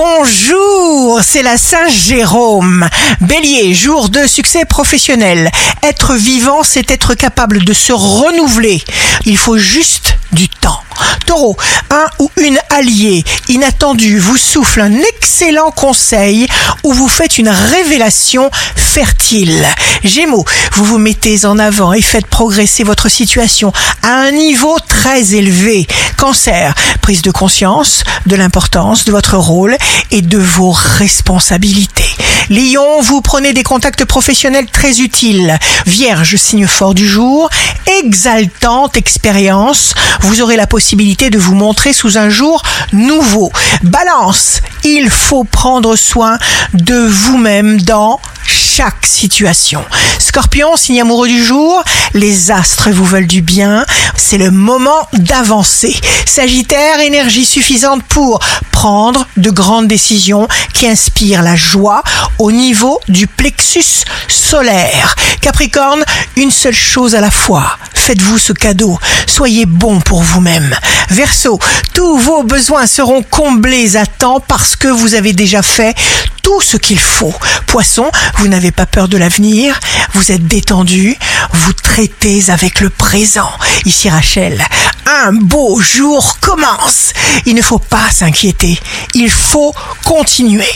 Bonjour, c'est la Saint-Jérôme. Bélier, jour de succès professionnel. Être vivant, c'est être capable de se renouveler. Il faut juste du temps. Taureau, un ou une alliée inattendue vous souffle un excellent conseil ou vous faites une révélation fertile. Gémeaux, vous vous mettez en avant et faites progresser votre situation à un niveau très élevé. Cancer, prise de conscience de l'importance de votre rôle et de vos responsabilités. Lion, vous prenez des contacts professionnels très utiles. Vierge, signe fort du jour, exaltante expérience, vous aurez la possibilité de vous montrer sous un jour nouveau. Balance, il faut prendre soin de vous-même dans chaque situation. Scorpion, signe amoureux du jour, les astres vous veulent du bien, c'est le moment d'avancer. Sagittaire, énergie suffisante pour prendre de grandes décisions qui inspirent la joie au niveau du plexus solaire. Capricorne, une seule chose à la fois. Faites-vous ce cadeau. Soyez bon pour vous-même. Verseau, tous vos besoins seront comblés à temps parce que vous avez déjà fait tout ce qu'il faut. Poisson, vous n'avez pas peur de l'avenir, vous êtes détendu, vous traitez avec le présent. Ici Rachel, un beau jour commence. Il ne faut pas s'inquiéter, il faut continuer.